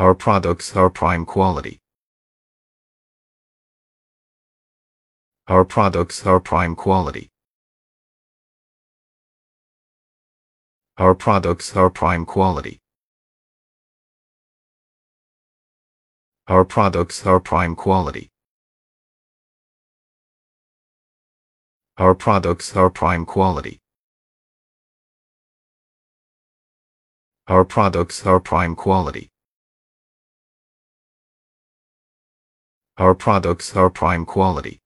Our products are prime quality. Our products are prime quality. Our products are prime quality. Our products are prime quality. Our products are prime quality. Our products are prime quality. Our products are prime quality.